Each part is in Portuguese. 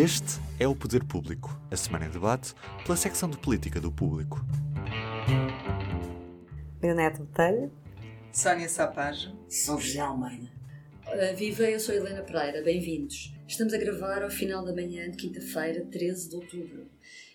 Este é o Poder Público, a semana em debate pela secção de política do Público. Leonete Botelho. Sónia Sapage. Sou José Almeida. Uh, viva, eu sou Helena Pereira, bem-vindos. Estamos a gravar ao final da manhã de quinta-feira, 13 de outubro.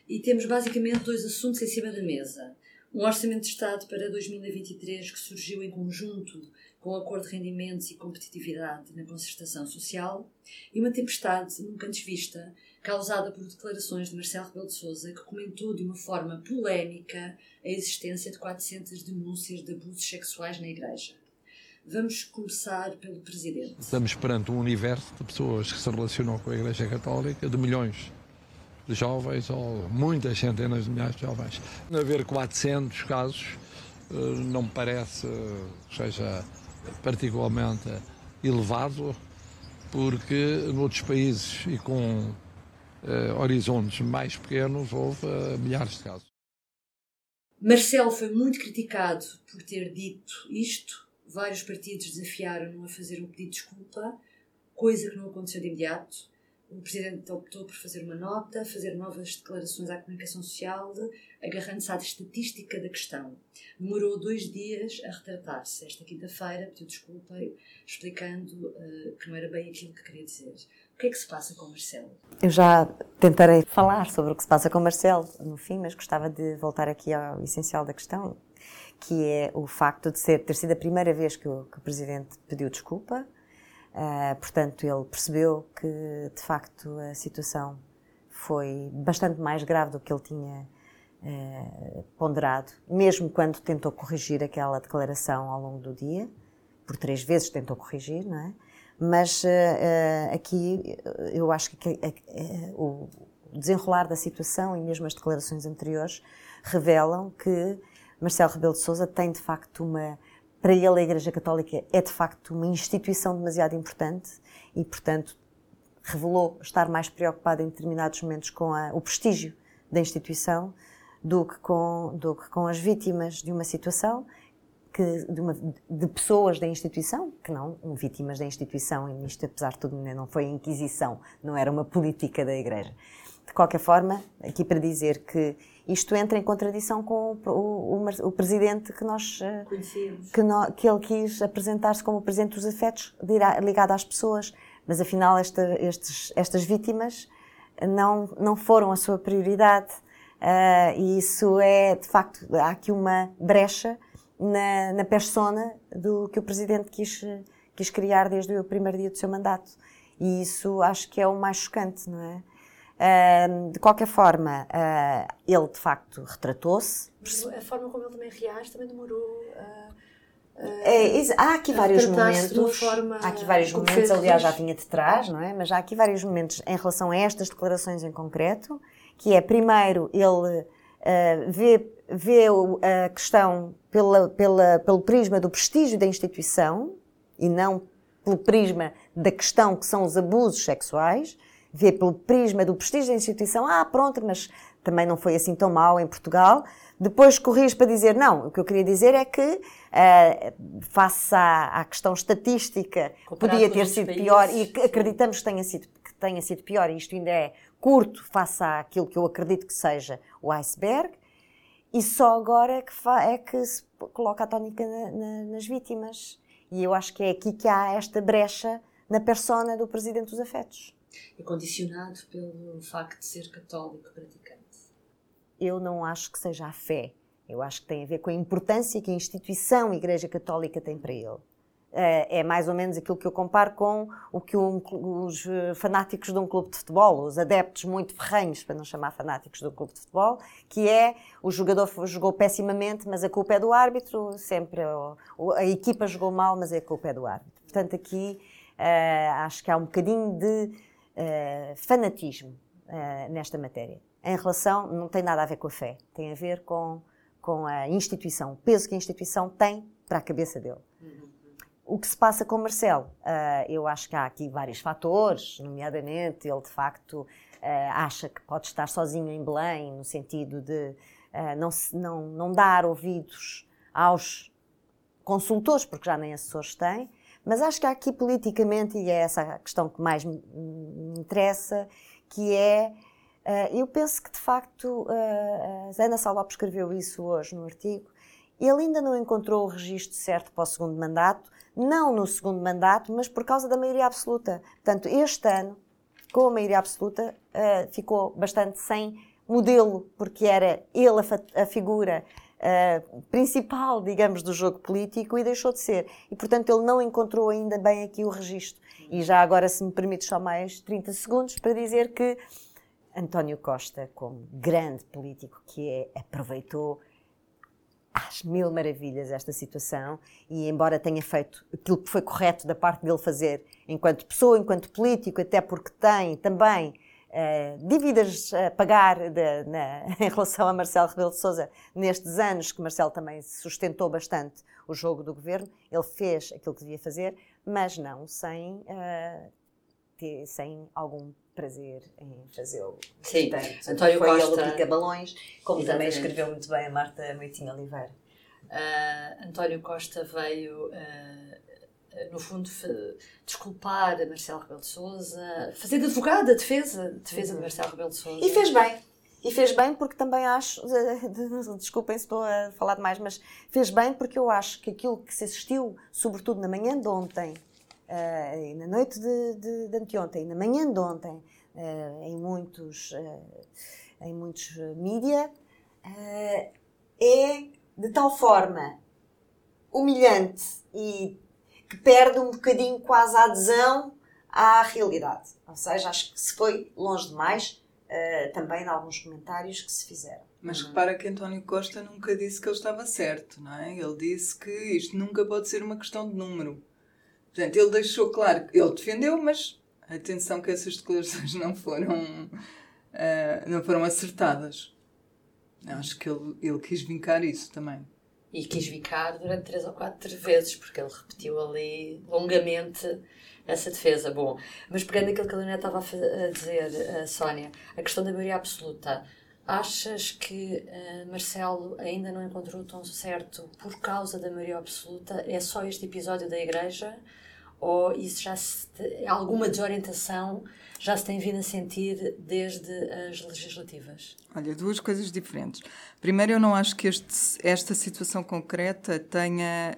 E temos basicamente dois assuntos em cima da mesa. Um orçamento de Estado para 2023 que surgiu em conjunto com acordo de rendimentos e competitividade na concertação social e uma tempestade nunca antes vista, causada por declarações de Marcelo Rebelo de Sousa, que comentou de uma forma polémica a existência de 400 denúncias de abusos sexuais na Igreja. Vamos começar pelo Presidente. Estamos perante um universo de pessoas que se relacionam com a Igreja Católica, de milhões de jovens, ou muitas centenas de milhares de jovens. Haver 400 casos eh, não me parece que seja particularmente elevado, porque noutros países e com uh, horizontes mais pequenos houve uh, milhares de casos. Marcelo foi muito criticado por ter dito isto. Vários partidos desafiaram-no a fazer um pedido de desculpa, coisa que não aconteceu de imediato o Presidente optou por fazer uma nota, fazer novas declarações à comunicação social, agarrando-se à estatística da questão. Demorou dois dias a retratar-se. Esta quinta-feira pediu desculpa, explicando uh, que não era bem aquilo que queria dizer. O que é que se passa com Marcelo? Eu já tentarei falar sobre o que se passa com Marcelo no fim, mas gostava de voltar aqui ao essencial da questão, que é o facto de ser, ter sido a primeira vez que o, que o Presidente pediu desculpa Uh, portanto, ele percebeu que, de facto, a situação foi bastante mais grave do que ele tinha uh, ponderado, mesmo quando tentou corrigir aquela declaração ao longo do dia, por três vezes tentou corrigir, não é? Mas uh, aqui eu acho que o desenrolar da situação e mesmo as declarações anteriores revelam que Marcelo Rebelo de Sousa tem de facto uma para ele a Igreja Católica é de facto uma instituição demasiado importante e, portanto, revelou estar mais preocupado em determinados momentos com a, o prestígio da instituição do que, com, do que com as vítimas de uma situação que, de, uma, de, pessoas da instituição, que não vítimas da instituição, e isto, apesar de tudo, não foi a Inquisição, não era uma política da Igreja. De qualquer forma, aqui para dizer que isto entra em contradição com o, o, o, o presidente que nós eh, conhecemos, que, no, que ele quis apresentar-se como o presidente dos afetos, ligado às pessoas, mas afinal esta, estes, estas vítimas não, não foram a sua prioridade uh, e isso é, de facto, há aqui uma brecha na, na persona do que o presidente quis, quis criar desde o primeiro dia do seu mandato. E isso acho que é o mais chocante, não é? De qualquer forma, uh, ele de facto retratou-se. A forma como ele também reage também demorou. Uh, há aqui vários momentos. Forma, há aqui vários momentos, aliás, já vinha de trás, não é? Mas há aqui vários momentos em relação a estas declarações em concreto, que é primeiro ele vê, vê a questão pela, pela, pelo prisma do prestígio da instituição e não pelo prisma da questão que são os abusos sexuais vê pelo prisma do prestígio da instituição, ah, pronto, mas também não foi assim tão mal em Portugal. Depois corrige para dizer, não, o que eu queria dizer é que, uh, face à, à, questão estatística, Comparado podia ter sido países, pior e acreditamos que tenha, sido, que tenha sido pior, e isto ainda é curto face àquilo que eu acredito que seja o iceberg, e só agora é que, é que se coloca a tónica na, na, nas vítimas. E eu acho que é aqui que há esta brecha na persona do Presidente dos Afetos é condicionado pelo facto de ser católico praticante? Eu não acho que seja a fé. Eu acho que tem a ver com a importância que a instituição Igreja Católica tem para ele. Eh, é mais ou menos aquilo que eu comparo com o que os fanáticos de um clube de futebol, os adeptos muito ferrenhos, para não chamar fanáticos do clube de futebol, que é o jogador jogou pessimamente, mas a culpa é do árbitro, sempre a equipa jogou mal, mas a culpa é do árbitro. Portanto, aqui eh, acho que há um bocadinho de uh, fanatismo uh, nesta matéria. Em relação, não tem nada a ver com a fé, tem a ver com, com a instituição, o peso que a instituição tem para a cabeça dele. O que se passa com Marcelo? Uh, eu acho que há aqui vários fatores, nomeadamente ele de facto acha que pode estar sozinho em Belém, no sentido de não, não, não dar ouvidos aos consultores, porque já nem assessores têm, mas acho que há aqui politicamente, e é essa a questão que mais me interessa, que é, uh, eu penso que de facto, uh, a Zana Salopes escreveu isso hoje no artigo, ele ainda não encontrou o registro certo para o segundo mandato, não no segundo mandato, mas por causa da maioria absoluta. Portanto, este ano, com a maioria absoluta, uh, ficou bastante sem modelo, porque era ele a figura uh, principal, digamos, do jogo político e deixou de ser. E, portanto, ele não encontrou ainda bem aqui o registro. E já agora, se me permites só mais 30 segundos para dizer que António Costa, como grande político que é, aproveitou às mil maravilhas esta situação e embora tenha feito aquilo que foi correto da parte dele fazer enquanto pessoa, enquanto político, até porque tem também uh, dívidas a pagar de, na, em relação a Marcelo Rebelo de Sousa nestes anos que Marcelo também sustentou bastante o jogo do governo, ele fez aquilo que devia fazer, mas não sem, uh, ter, sem algum prazer em fazê-lo. Sim, Portanto, António foi Costa. ele o pica-balões, como Exatamente. também escreveu muito bem a Marta Moitinho Oliveira. Uh, António Costa veio, uh, no fundo, desculpar a Marcelo Rebelo de Sousa, fazer de advogado a defesa, defesa de Marcelo Rebelo de Sousa. E fez bem. E fez bem porque também acho, desculpem se estou a falar demais, mas fez bem porque eu acho que aquilo que se assistiu, sobretudo na manhã de ontem, uh, na noite de, de, de anteontem, na manhã de ontem, uh, em muitos, uh, em muitos mídia, é de tal forma humilhante e que perde um bocadinho quase a adesão à realidade. Ou seja, acho que se foi longe demais uh, também em alguns comentários que se fizeram. Mas repara que António Costa nunca disse que ele estava certo, não é? Ele disse que isto nunca pode ser uma questão de número. Portanto, ele deixou claro que ele defendeu, mas atenção que essas declarações não foram, uh, não foram acertadas. Acho que ele, ele quis vincar isso também. E quis vincar durante três ou quatro vezes, porque ele repetiu ali longamente essa defesa. Bom, mas pegando aquilo que a Leoneta estava a dizer, a Sónia, a questão da maioria absoluta, achas que uh, Marcelo ainda não encontrou o tom certo por causa da maioria absoluta? É só este episódio da Igreja? Ou isso já se, alguma desorientação já se tem vindo a sentir desde as legislativas? Olha, duas coisas diferentes. Primeiro, eu não acho que este, esta situação concreta tenha.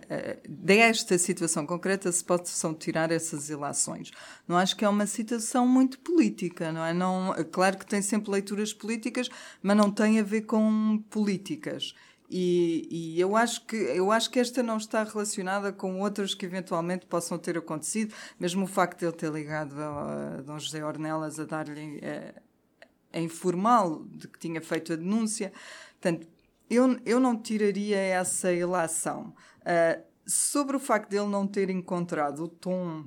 Desta situação concreta se possam tirar essas ilações. Não acho que é uma situação muito política, não é? Não, claro que tem sempre leituras políticas, mas não tem a ver com políticas. E, e, eu, acho que, eu acho que esta não está relacionada com outras que eventualmente possam ter acontecido, mesmo o facto de ele ter ligado a, a Dom José Ornelas a dar-lhe a, a informal de que tinha feito a denúncia. Portanto, eu, eu não tiraria essa ilação. Uh, sobre o facto de ele não ter encontrado o tom.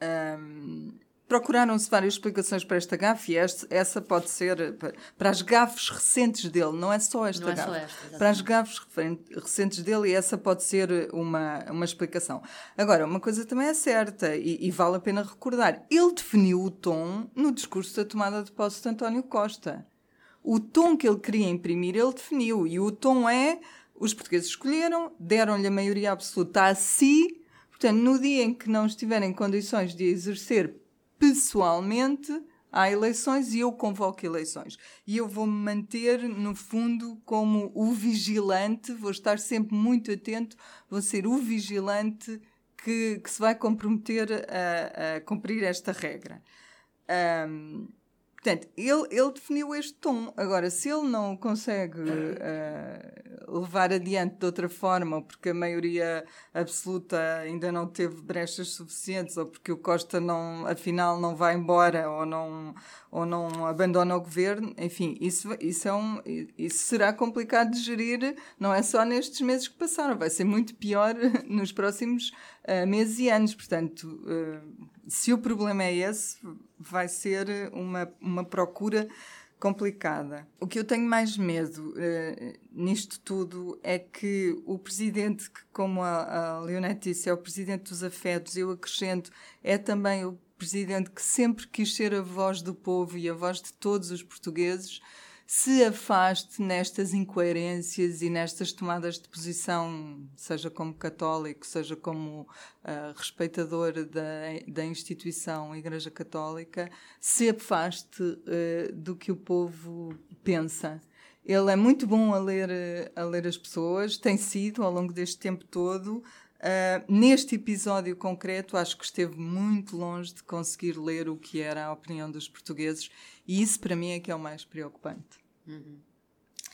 Um, Procuraram-se várias explicações para esta gafe e esta, essa pode ser para as gafes recentes dele, não é só esta não gafe. É só esta, para as gafes recentes dele e essa pode ser uma, uma explicação. Agora, uma coisa também é certa e, e vale a pena recordar: ele definiu o tom no discurso da tomada de posse de António Costa. O tom que ele queria imprimir, ele definiu. E o tom é: os portugueses escolheram, deram-lhe a maioria absoluta a si. Portanto, no dia em que não estiverem em condições de exercer pessoalmente há eleições e eu convoco eleições. E eu vou me manter, no fundo, como o vigilante, vou estar sempre muito atento, vou ser o vigilante que, que se vai comprometer a, a cumprir esta regra. Um, Portanto, ele, ele definiu este tom. Agora, se ele não consegue uh, levar adiante de outra forma, ou porque a maioria absoluta ainda não teve brechas suficientes, ou porque o Costa não, afinal não vai embora, ou não, ou não abandona o governo, enfim, isso, isso, é um, isso será complicado de gerir, não é só nestes meses que passaram, vai ser muito pior nos próximos uh, meses e anos. Portanto, uh, se o problema é esse, vai ser uma, uma procura complicada. O que eu tenho mais medo uh, nisto tudo é que o presidente, que como a, a Leonete disse, é o presidente dos afetos, eu acrescento, é também o presidente que sempre quis ser a voz do povo e a voz de todos os portugueses, se afaste nestas incoerências e nestas tomadas de posição, seja como católico, seja como uh, respeitador da, da instituição Igreja Católica, se afaste uh, do que o povo pensa. Ele é muito bom a ler, a ler as pessoas, tem sido ao longo deste tempo todo. Uh, neste episódio concreto, acho que esteve muito longe de conseguir ler o que era a opinião dos portugueses, e isso para mim é que é o mais preocupante. Uhum.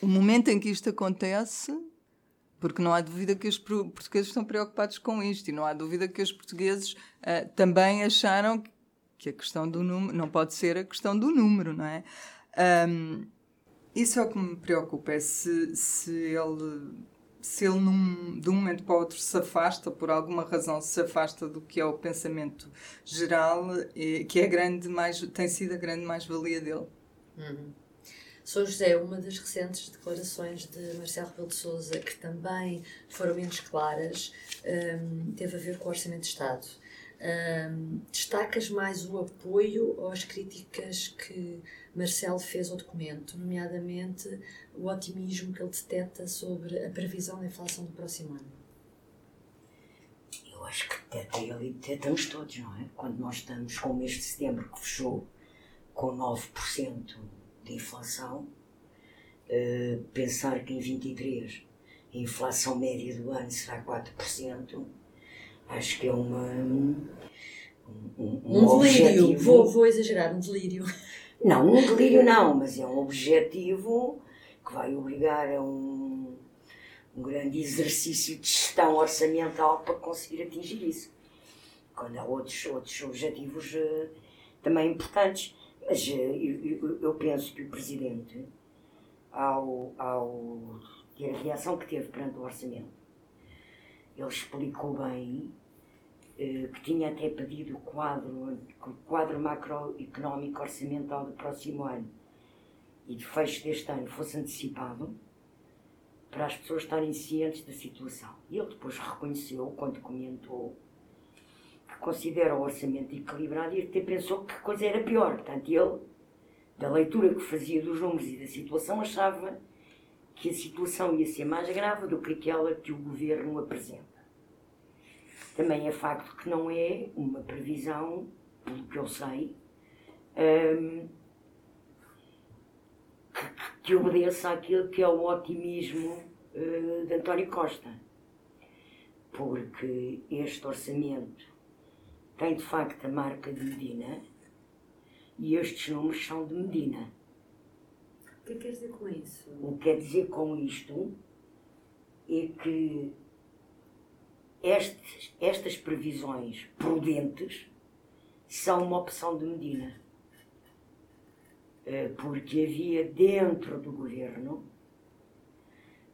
O momento em que isto acontece, porque não há dúvida que os portugueses estão preocupados com isto, e não há dúvida que os portugueses uh, também acharam que a questão do número não pode ser a questão do número, não é? Um, isso é o que me preocupa, é se, se ele se ele num, de um momento para o outro se afasta, por alguma razão se afasta do que é o pensamento geral, que é grande mais, tem sido a grande mais-valia dele. Uhum. Sou José, uma das recentes declarações de Marcelo Rebelo de Sousa, que também foram menos claras, um, teve a ver com o Orçamento de Estado. Um, destacas mais o apoio às críticas que Marcelo fez ao documento, nomeadamente o otimismo que ele detecta sobre a previsão da inflação do próximo ano? Eu acho que deteta ele e detectamos todos, não é? Quando nós estamos com o mês de setembro que fechou com 9% de inflação, uh, pensar que em 23 a inflação média do ano será 4%, acho que é uma. Um, um, um delírio, vou, vou exagerar, um delírio. Não, um delírio não, mas é um objetivo que vai obrigar a um, um grande exercício de gestão orçamental para conseguir atingir isso. Quando há outros, outros objetivos uh, também importantes. Mas uh, eu, eu, penso que o Presidente, ao, ao ter a reação que teve perante o orçamento, ele explicou bem que tinha até pedido o quadro, o quadro macroeconómico orçamental do próximo ano e de fecho deste ano fosse antecipado para as pessoas estarem cientes da situação. E ele depois reconheceu, quando comentou, que considera o orçamento equilibrado e até pensou que a coisa era pior. Portanto, ele, da leitura que fazia dos números e da situação, achava que a situação ia ser mais grave do que aquela que o governo apresenta. Também é facto que não é uma previsão, pelo que eu sei, hum, que obedeça àquilo que é o otimismo uh, de António Costa. Porque este orçamento tem de facto a marca de Medina e estes números são de Medina. O que é quer dizer com isso? O que quer dizer com isto é que estes, estas previsões prudentes são uma opção de Medina. Eh, porque havia dentro do governo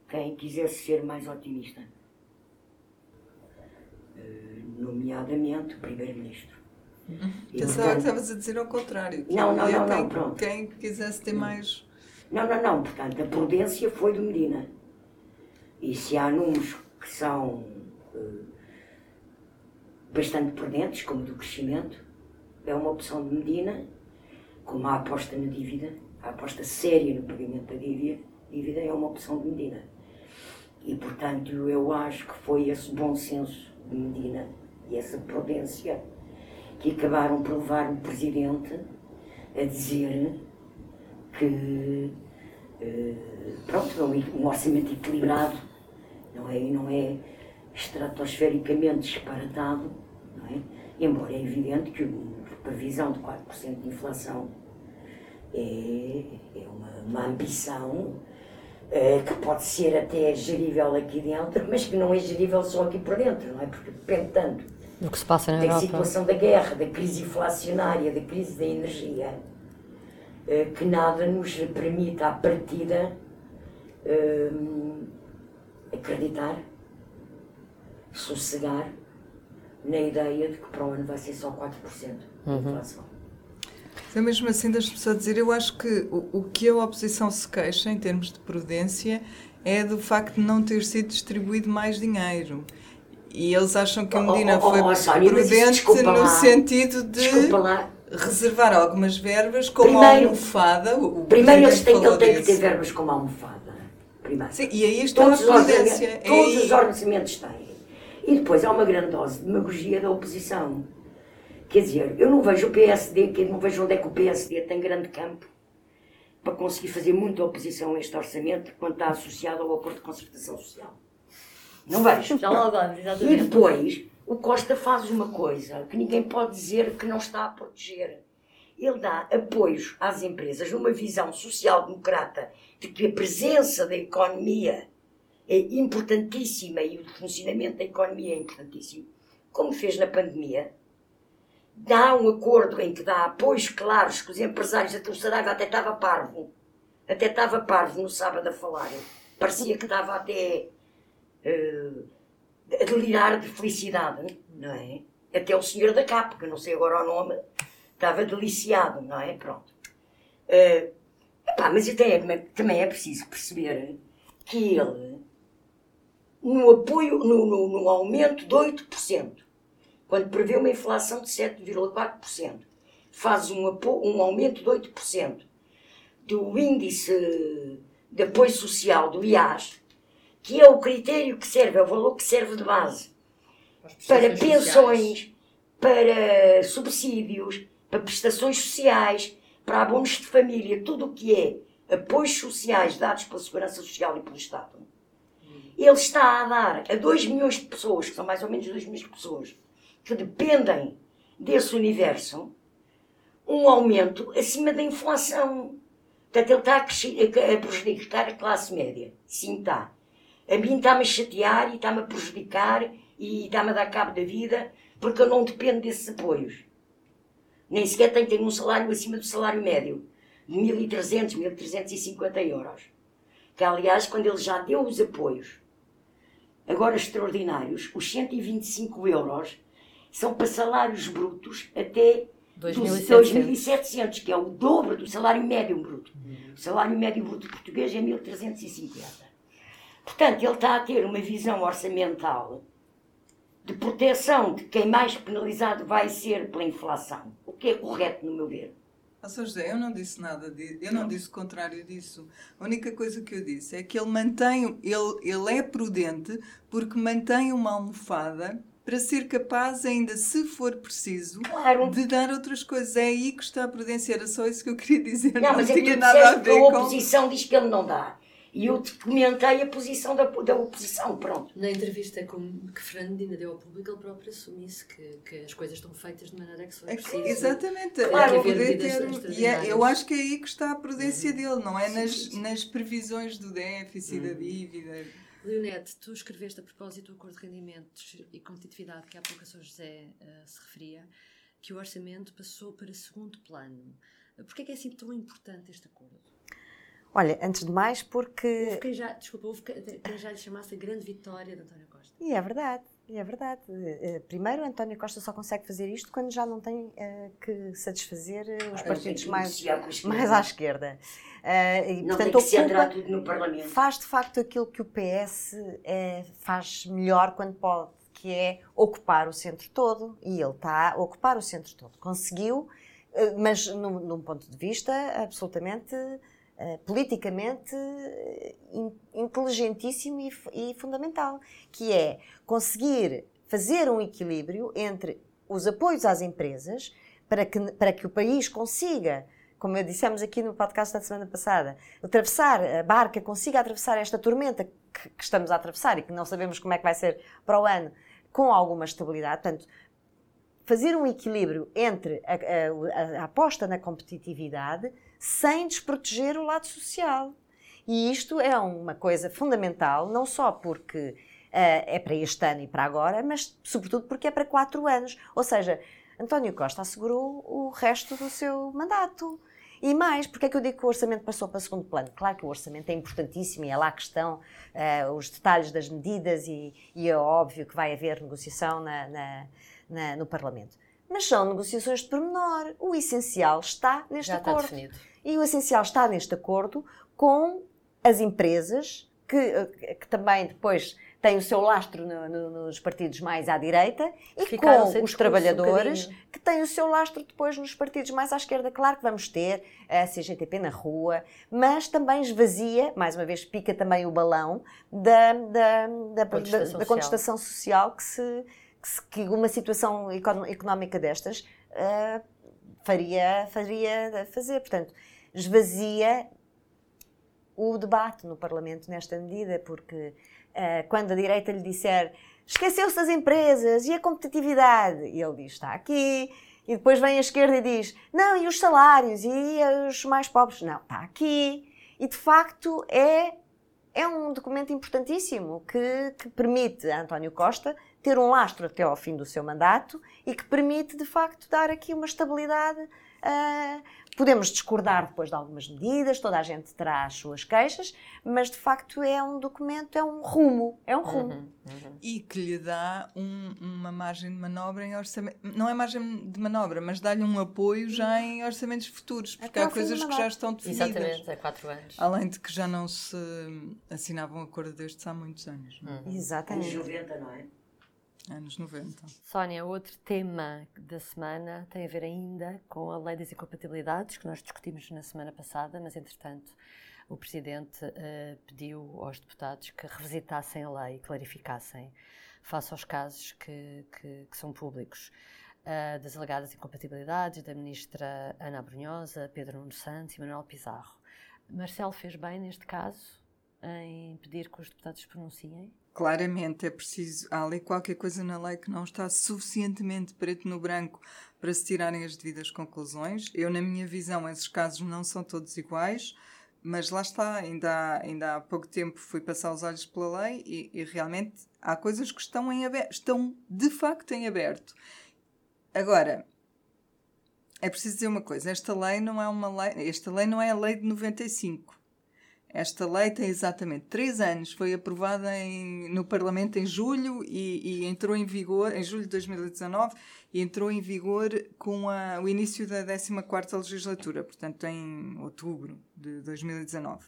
quem quisesse ser mais otimista, eh, nomeadamente o Primeiro-Ministro. Pensava que estavas a dizer ao contrário. não, não, não, quem, não, pronto. Quem quisesse ter mais. Não, não, não. Portanto, a prudência foi do Medina. E se há números que são bastante prudentes, como do crescimento, é uma opção de Medina como a aposta na dívida, a aposta séria no pagamento da dívida, dívida é uma opção de Medina. E, portanto, eu acho que foi esse bom senso de Medina e essa prudência que acabaram por levar o Presidente a dizer que, eh, pronto, um orçamento equilibrado, não é, não é estratosfericamente disparatado, é? embora é evidente que a previsão de 4% de inflação é, é uma, uma ambição é, que pode ser até gerível aqui dentro, mas que não é gerível só aqui por dentro, não é? Porque depende tanto do que se passa na da Europa. situação da guerra, da crise inflacionária, da crise da energia, é, que nada nos permite, à partida, é, acreditar, sossegar na ideia de que para o ano vai ser só 4% de uhum. inflação. Então, mesmo assim, deixe-me a dizer, eu acho que o, o que a oposição se queixa, em termos de prudência, é do facto de não ter sido distribuído mais dinheiro. E eles acham que a Medina oh, oh, foi oh, Sónia, prudente no lá, sentido de reservar algumas verbas como Primeiro- almofada. O, o Primeiro eles têm, ele tem que ter verbas como almofada. Primeiro. Sim, e aí está Todos, a prudência. orçamentos, É todos aí- os orçamentos têm. E depois há uma grande dose de demagogia da oposição. Quer dizer, eu não vejo o PSD, que não vejo onde é que o PSD tem grande campo para conseguir fazer muita oposição a este orçamento quando está associado ao acordo de concertação social. Não vejo. Já vamos, E depois, o Costa faz uma coisa que ninguém pode dizer que não está a proteger. Ele dá apoios às empresas numa visão social-democrata de que a presença da economia é importantíssima e o funcionamento da economia é importantíssimo, como fez na pandemia. Dá um acordo em que dá apoios claros que os empresários, até o Saraiva até estava parvo, até estava parvo no sábado a falar. Parecia que estava até eh, a delirar de felicidade, não é? Até o senhor da capa, que não sei agora o nome, estava deliciado, não é? Pronto. Eh, epá, mas até é- também é preciso perceber que ele, no apoio, no, no, no aumento de 8%, quando prevê uma inflação de 7,4%, faz um, apo, um aumento de 8% do índice de apoio social do IAS, que é o critério que serve, é o valor que serve de base para pensões, para subsídios, para prestações sociais, para abonos de família, tudo o que é apoios sociais dados pela Segurança Social e pelo Estado. Ele está a dar a 2 milhões de pessoas, que são mais ou menos 2 milhões de pessoas, que dependem desse universo, um aumento acima da inflação. Portanto, ele está a, crescer- a prejudicar a classe média. Sim, está. A mim está-me a chatear e está-me a prejudicar e está-me a dar cabo da vida porque eu não dependo desses apoios. Nem sequer tenho ter um salário acima do salário médio, de 1.300, 1.350 euros. Que, aliás, quando ele já deu os apoios, agora extraordinários, os 125 euros são para salários brutos até 2.700. 2.700, que é o dobro do salário médio bruto. O salário médio bruto português é 1.350. Portanto, ele está a ter uma visão orçamental de proteção de quem mais penalizado vai ser pela inflação. O que é correto, no meu ver. Ah, Sr. José, eu não disse nada disso, eu não disse o contrário disso. A única coisa que eu disse é que ele mantém, ele, ele é prudente porque mantém uma almofada para ser capaz, ainda se for preciso, Claro. de dar outras coisas. É aí que está a prudência, era só isso que eu queria dizer. Não, Não, mas é que tinha tu nada a disseste que ver a com. oposição diz que ele não dá. E eu te comentei a posição da, da oposição, pronto. Na entrevista com, que Fernandina deu ao público, ele próprio assume-se que, que as coisas estão feitas de maneira que for É que- preciso. exatamente, Tem claro, poder ter, e é- eu acho que é aí que está a prudência Uhum. dele, não é nas, nas previsões do déficit, da dívida. Leonete, tu escreveste a propósito do acordo de rendimentos e competitividade que há pouco a Sr. José eh, se referia, que o orçamento passou para segundo plano. Porquê é que é assim tão importante este acordo? Olha, antes de mais, porque. Houve quem já, desculpa, houve quem já lhe chamasse a grande vitória de António Costa. E é verdade, e é verdade. Eh, Primeiro, António Costa só consegue fazer isto quando já não tem eh, que satisfazer eh, os tem partidos mais, mais à esquerda. Eh, e, Não portanto, tem que se tudo no Parlamento. faz de facto aquilo que o PS eh, faz melhor quando pode, que é ocupar o centro todo, e ele está a ocupar o centro todo. Conseguiu, eh, mas num, num ponto de vista absolutamente eh, politicamente eh, in- inteligentíssimo e, e fundamental, que é conseguir fazer um equilíbrio entre os apoios às empresas para que, para que o país consiga, como dissemos aqui no podcast da semana passada, atravessar a barca, consiga atravessar esta tormenta que, que estamos a atravessar e que não sabemos como é que vai ser para o ano, com alguma estabilidade. Portanto, fazer um equilíbrio entre a- a- a aposta na competitividade sem desproteger o lado social. E isto é uma coisa fundamental, não só porque eh, é para este ano e para agora, mas sobretudo porque é para quatro anos. Ou seja, António Costa assegurou o resto do seu mandato. E mais, porque é que eu digo que o orçamento passou para segundo plano? Claro que o orçamento é importantíssimo e é lá que estão eh, os detalhes das medidas e, e é óbvio que vai haver negociação na- na- na- no Parlamento. Mas são negociações de pormenor. O essencial está neste Já está acordo. definido. E o essencial está neste acordo com as empresas, que, eh, que também depois tem o seu lastro no, no, nos partidos mais à direita e Ficaram com os trabalhadores um que tem o seu lastro depois nos partidos mais à esquerda. Claro que vamos ter a CGTP na rua, mas também esvazia, mais uma vez pica também o balão da, da, da, Contestação da- da contestação social que, se- que uma situação económica destas ah, faria, faria fazer. Portanto, esvazia o debate no Parlamento nesta medida, porque ah, quando a direita lhe disser esqueceu-se das empresas e a competitividade, e ele diz está aqui, e depois vem a esquerda e diz não, e os salários e os mais pobres, não, está aqui. E de facto é, é um documento importantíssimo que, que permite a António Costa ter um lastro até ao fim do seu mandato e que permite de facto dar aqui uma estabilidade. ah, Podemos discordar depois de algumas medidas, toda a gente terá as suas queixas, mas de facto é um documento, é um rumo, é um rumo. E que lhe dá um- uma margem de manobra em orçamento. Não é margem de manobra, mas dá-lhe um apoio já em orçamentos futuros, porque Até há coisas que já estão definidas. Exatamente, há quatro anos. Além de que já não se assinava um acordo destes há muitos anos? Anos Exatamente. 90, não é? Anos 90. Sónia, outro tema da semana tem a ver ainda com a lei das incompatibilidades, que nós discutimos na semana passada, mas entretanto o Presidente eh, pediu aos deputados que revisitassem a lei clarificassem face aos casos que, que- que são públicos. eh, das alegadas incompatibilidades da Ministra Ana Brunhosa, Pedro Nuno Santos e Manuel Pizarro. Marcelo fez bem neste caso em pedir que os deputados pronunciem? Claramente é preciso. Há ali qualquer coisa na lei que não está suficientemente preto no branco para se tirarem as devidas conclusões. Eu, na minha visão, esses casos não são todos iguais, mas lá está. Ainda há, ainda há pouco tempo fui passar os olhos pela lei e, e realmente há coisas que estão em aberto, estão de facto em aberto. Agora, é preciso dizer uma coisa: esta lei não é uma lei, esta lei não é a lei de 95. Esta lei tem exatamente três anos, foi aprovada em- no Parlamento em julho e, e entrou em vigor, em julho de 2019, e entrou em vigor com a- o início da 14ª legislatura, portanto em outubro de 2019.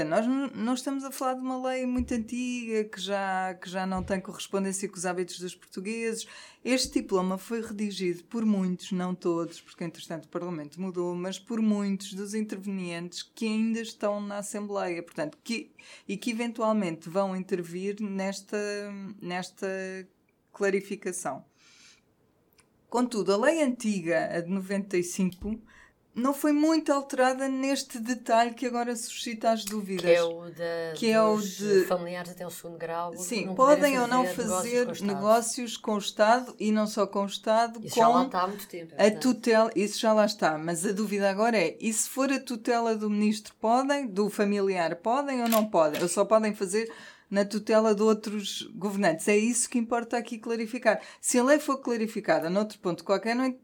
Portanto, nós não, estamos a falar de uma lei muito antiga, que já, que já não tem correspondência com os hábitos dos portugueses. Este diploma foi redigido por muitos, não todos, porque entretanto o Parlamento mudou, mas por muitos dos intervenientes que ainda estão na Assembleia, portanto, que, e que eventualmente vão intervir nesta, nesta clarificação. Contudo, a lei antiga, a de 95, não foi muito alterada neste detalhe que agora suscita as dúvidas. Que é o, da, Que é o de- familiares até o segundo grau. Sim, podem ou não negócios fazer com o Estado. negócios com o Estado e não só com o Estado, Isso com já lá está há muito tempo. é a tutela. Isso já lá está, mas a dúvida agora é: e se for a tutela do ministro, podem? Do familiar, podem ou não podem? Ou só podem fazer na tutela de outros governantes? É isso que importa aqui clarificar. Se a lei for clarificada noutro ponto qualquer, não.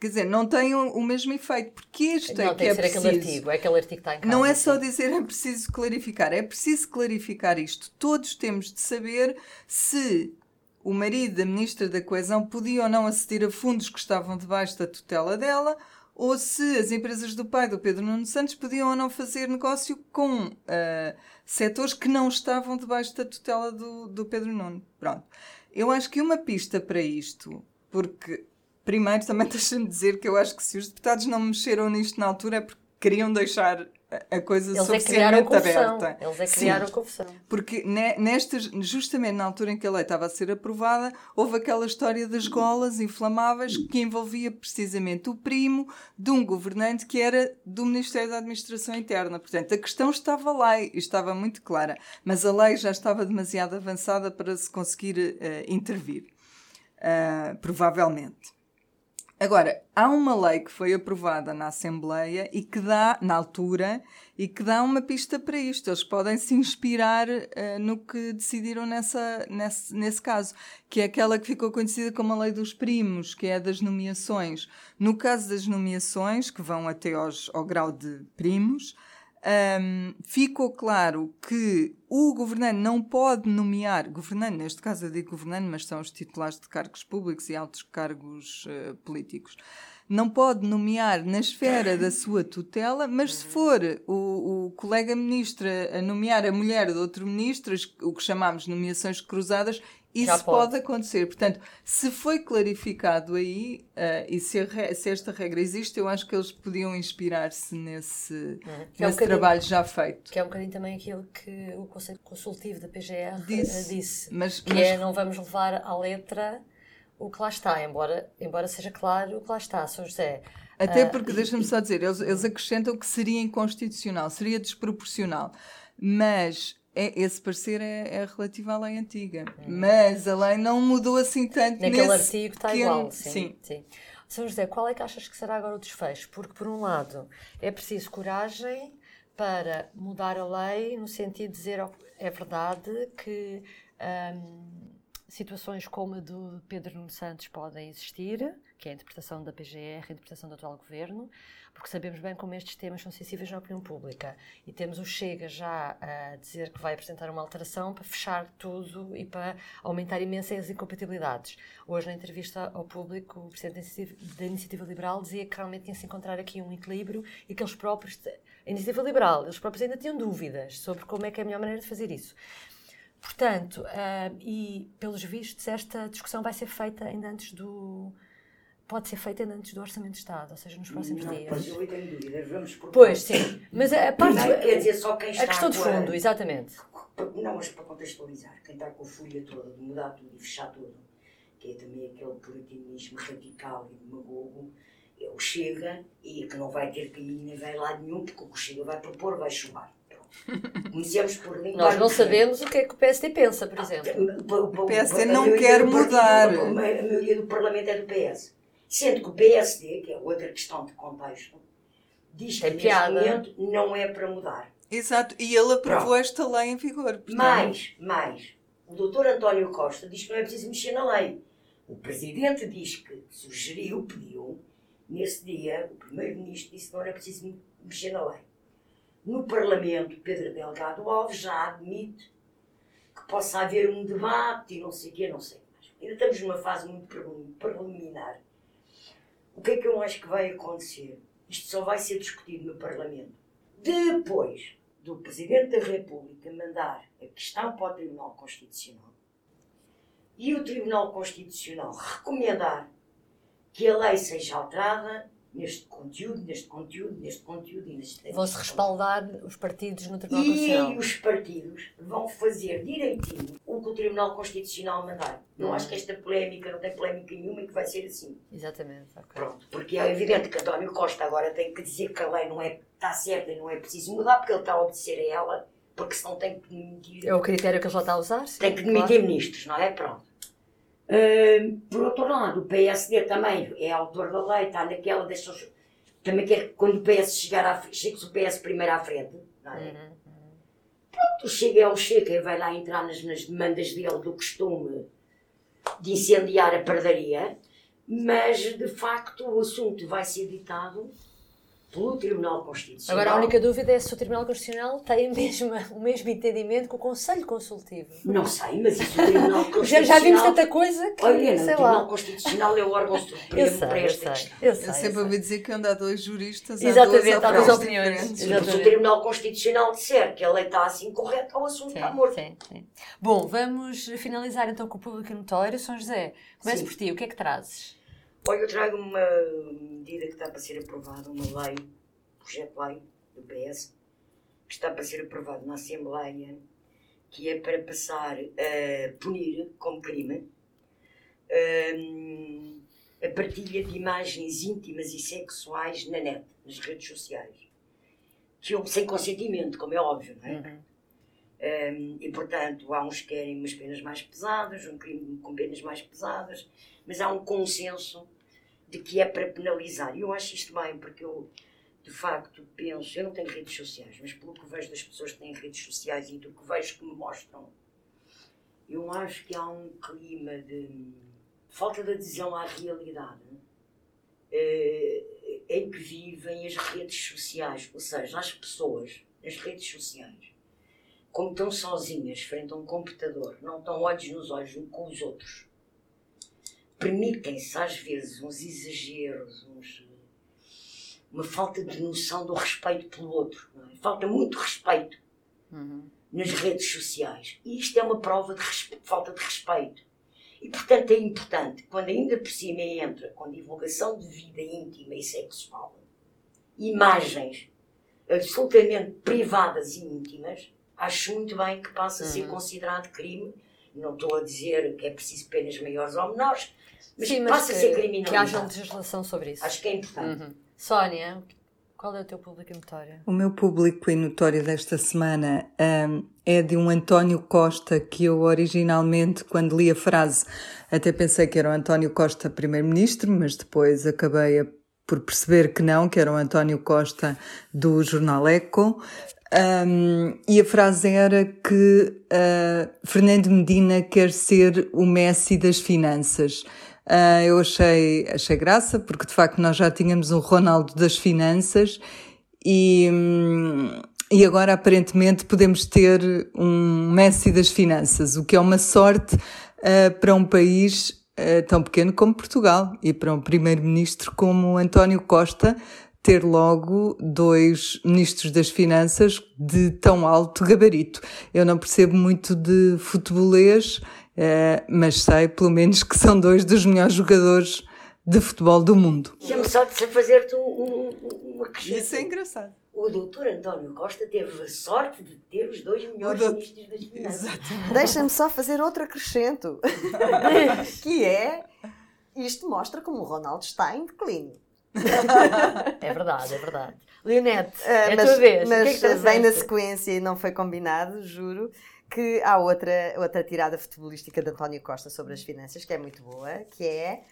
É- Quer dizer, não tem o, o mesmo efeito, porque este Não, é que tem é que ser preciso. aquele artigo. É aquele artigo que está em casa. Não é só dizer é preciso clarificar, é preciso clarificar isto. Todos temos de saber se o marido da Ministra da Coesão podia ou não aceder a fundos que estavam debaixo da tutela dela, ou se as empresas do pai do Pedro Nuno Santos podiam ou não fazer negócio com ah, setores que não estavam debaixo da tutela do, do Pedro Nuno. Pronto. Eu acho que uma pista para isto, porque primeiro também deixa-me dizer que eu acho que se os deputados não mexeram nisto na altura é porque queriam deixar a- coisa Eles é suficientemente confusão. aberta. Eles é que Sim. criaram confusão. Porque ne- nestas, justamente na altura em que a lei estava a ser aprovada, houve aquela história das golas inflamáveis que envolvia precisamente o primo de um governante que era do Ministério da Administração Interna. Portanto, a questão estava lá e estava muito clara, mas a lei já estava demasiado avançada para se conseguir eh, intervir. Ah, provavelmente. Agora, há uma lei que foi aprovada na Assembleia e que dá, na altura, e que dá uma pista para isto. Eles podem se inspirar eh, no que decidiram nessa, nesse, nesse caso, que é aquela que ficou conhecida como a lei dos primos, que é a das nomeações. No caso das nomeações, que vão até aos, ao grau de primos, Ahm, ficou claro que o governante não pode nomear, governante, neste caso eu digo governante, mas são os titulares de cargos públicos e altos cargos eh, políticos, não pode nomear na esfera da sua tutela, mas se for o, o colega ministro a nomear a mulher de outro ministro, o que chamamos nomeações cruzadas, isso pode. pode. acontecer. Portanto, se foi clarificado aí uh, e se, a, se, esta regra existe, eu acho que eles podiam inspirar-se nesse, uhum. nesse é um trabalho já feito. Que é um bocadinho também aquilo que o Conselho Consultivo da PGR disse. disse mas, que mas... é não vamos levar à letra o que lá está, embora, embora seja claro o que lá está, São José. Até ah, porque, uh, deixa-me só dizer, eles, eles acrescentam que seria inconstitucional, seria desproporcional. Mas é, esse parecer é, é relativo à lei antiga. Hum. Mas a lei não mudou assim tanto Naquele nesse artigo está igual, sim, sim. sim. São José, qual é que achas que será agora o desfecho? Porque, por um lado, é preciso coragem para mudar a lei no sentido de dizer é verdade que hum, situações como a do Pedro Nuno Santos podem existir, que é a interpretação da PGR, a interpretação do atual governo, porque sabemos bem como estes temas são sensíveis na opinião pública. E temos o Chega já a dizer que vai apresentar uma alteração para fechar tudo e para aumentar imenso as incompatibilidades. Hoje, na entrevista ao público, o Presidente da Iniciativa Liberal dizia que realmente tinha-se encontrar aqui um equilíbrio e que eles próprios, a Iniciativa Liberal, eles próprios ainda tinham dúvidas sobre como é que é a melhor maneira de fazer isso. Portanto, uh, e pelos vistos, esta discussão vai ser feita ainda antes do. Pode ser feita antes do Orçamento de Estado, ou seja, nos próximos não, dias. Pois eu tenho dúvidas, vamos por Pois, sim. Mas a parte. Não, quer dizer, só quem está a questão de fundo, a, exatamente. Não, mas para contextualizar, quem está com a folha toda de mudar tudo e fechar tudo, que é também aquele puritanismo radical e demagogo, é o Chega, e que não vai ter caminho nem vai lá nenhum, porque o que o Chega vai propor vai. Comecemos por limpar. Nós não sabemos o que é que o PSD pensa, por exemplo. O PSD não quer mudar. A maioria do Parlamento é do PS. Sendo que o PSD, que é outra questão de contexto, diz que é neste momento não é para mudar. Exato, e ele aprovou Pronto. esta lei em vigor. Portanto... Mais, mais. O doutor António Costa diz que não é preciso mexer na lei. O Presidente diz que sugeriu, pediu, nesse dia, o Primeiro-Ministro disse que não era preciso mexer na lei no Parlamento, Pedro Delgado Alves já admite que possa haver um debate e não sei o quê, não sei mais. Ainda estamos numa fase muito preliminar. O que é que eu acho que vai acontecer? Isto só vai ser discutido no Parlamento. Depois do Presidente da República mandar a questão para o Tribunal Constitucional e o Tribunal Constitucional recomendar que a lei seja alterada, neste conteúdo, neste conteúdo, neste conteúdo e neste Vão-se respaldar os partidos no Tribunal e Constitucional. E os partidos vão fazer direitinho o que o Tribunal Constitucional mandar. Não hum. acho que esta polémica não tem polémica nenhuma e que vai ser assim. Exatamente. Okay. Pronto, porque é evidente que António Costa agora tem que dizer que a lei não é, está certa e não é preciso mudar porque ele está a obedecer a ela, porque senão tem que demitir. É o critério que ele já está a usar? Sim, tem que demitir claro. ministros, não é? Pronto por outro lado, o PSD também é autor da lei, está naquela, deixa também quer quando o PS chegar à chega o PS primeiro à frente, não é? Uhum. Pronto, chega é o Chega vai lá entrar nas, nas demandas dele do costume de incendiar a perdaria, mas de facto o assunto vai ser ditado pelo Tribunal Constitucional. Agora, a única dúvida é se o Tribunal Constitucional tem a mesma, o mesmo entendimento que o Conselho Consultivo. Não sei, mas isso o Tribunal Constitucional... já, já vimos tanta coisa que, Olha, não, sei o Tribunal Constitucional é o órgão supremo para esta questão. Eu, sei, eu sempre ouvi dizer que anda a dois juristas, Exatamente, há duas, opiniões. Se o Tribunal Constitucional disser que a lei está assim correta, o assunto sim, está morto. Sim, sim. Bom, vamos finalizar então com o público notório. São José, começo por ti, o que é que trazes? Olha, eu trago uma medida que está para ser aprovada, uma lei projeto de lei do PS, que está para ser aprovado na Assembleia, que é para passar a punir como crime hum, a partilha de imagens íntimas e sexuais na net, nas redes sociais. Que eu, sem consentimento, como é óbvio, não é? Uhum. Um, e portanto, há uns que querem umas penas mais pesadas, um crime com penas mais pesadas, mas há um consenso de que é para penalizar. E eu acho isto bem, porque eu de facto, penso, eu não tenho redes sociais, mas pelo que vejo das pessoas que têm redes sociais e do que vejo que me mostram, eu acho que há um clima de falta de adesão à realidade eh, em que vivem as redes sociais, ou seja, as pessoas nas redes sociais, como estão sozinhas frente a um computador, não estão olhos nos olhos com os outros, permitem-se às vezes uns exageros, uns, uma falta de noção do respeito pelo outro. É? Falta muito respeito uhum. nas redes sociais. E isto é uma prova de falta de respeito. E, portanto, é importante, quando ainda por cima entra com divulgação de vida íntima e sexual, imagens absolutamente privadas e íntimas, acho muito bem que passe a ser uhum. considerado crime. Não estou a dizer que é preciso penas maiores ou menores, mas, Sim, mas passa que, a ser criminalizado. Que haja legislação sobre isso. Acho que é importante. Uhum. Sónia, qual é o teu público em notório? O meu público em notório desta semana um, é de um António Costa que eu originalmente, quando li a frase, até pensei que era o António Costa primeiro-ministro, mas depois acabei a, por perceber que não, que era o António Costa do jornal Eco. Um, e a frase era que uh, Fernando Medina quer ser o Messi das finanças. Uh, eu achei, achei graça, porque de facto nós já tínhamos o Ronaldo das finanças e, hum, e agora aparentemente podemos ter um Messi das finanças, o que é uma sorte uh, para um país tão pequeno como Portugal e para um primeiro-ministro como António Costa ter logo dois ministros das finanças de tão alto gabarito. Eu não percebo muito de futebolês, Uh, mas sei pelo menos que são dois dos melhores jogadores de futebol do mundo. Deixa-me só fazer-te um, um, uma questão. Isso é engraçado. O doutor António Costa teve a sorte de ter os dois melhores do... ministros das finanças. Deixa-me só fazer outro acrescento, que é, isto mostra como o Ronaldo está em declínio. é verdade, é verdade. Leonete, uh, é mas, a tua vez. Mas que é que vem na sequência e não foi combinado, juro que há outra, outra tirada futebolística de António Costa sobre as finanças, que é muito boa, que é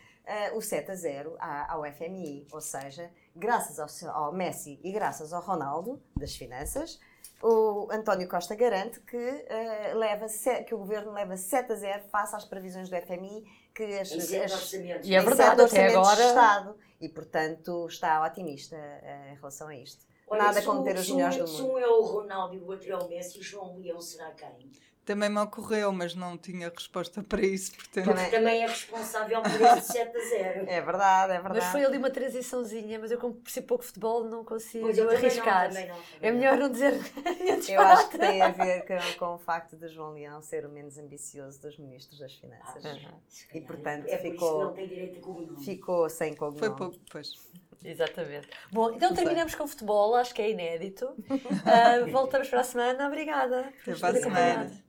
uh, o 7 a 0 ao FMI. Ou seja, graças ao, ao, Messi e graças ao Ronaldo, das finanças, o António Costa garante que, uh, leva que o governo leva 7 a 0 face às previsões do FMI, que as, as, as e é verdade, até agora... de Estado. E, portanto, está otimista uh, em relação a isto. Olha, Nada como ter os melhores do mundo. Se um é o Ronaldo e o outro é o Messi, o João Leão será quem? Também me ocorreu, mas não tinha resposta para isso. Portanto... Também, também é responsável por esse 7 a 0. É verdade, é verdade. Mas foi ali uma transiçãozinha, mas eu como percebo pouco futebol não consigo pois eu arriscar. Não, não, é melhor não dizer Eu acho que tem a ver com, com, o facto de João Leão ser o menos ambicioso dos ministros das finanças. Ah, e portanto é ficou, por ficou sem cogumelo. Foi pouco, pois. Exatamente. Bom, então terminamos com futebol, acho que é inédito. Uh, voltamos para a semana. Obrigada. Até para a semana.